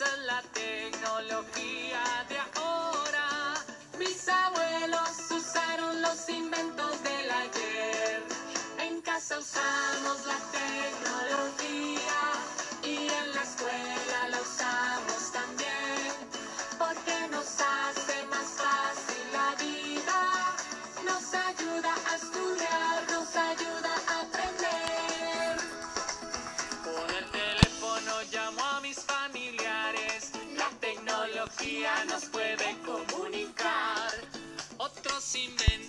Es la tecnología de ahora. Mis abuelos usaron los inventos del ayer. En casa usaron. nos pueden comunicar. Otros inventan.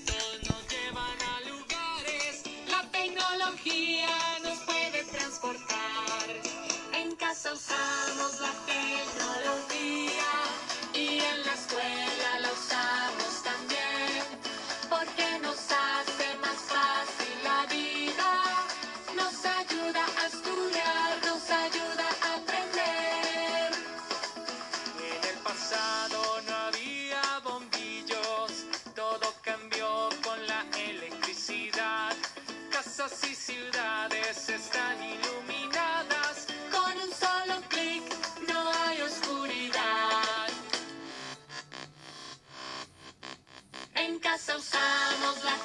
Y ciudades están iluminadas. Con un solo clic no hay oscuridad. En casa usamos la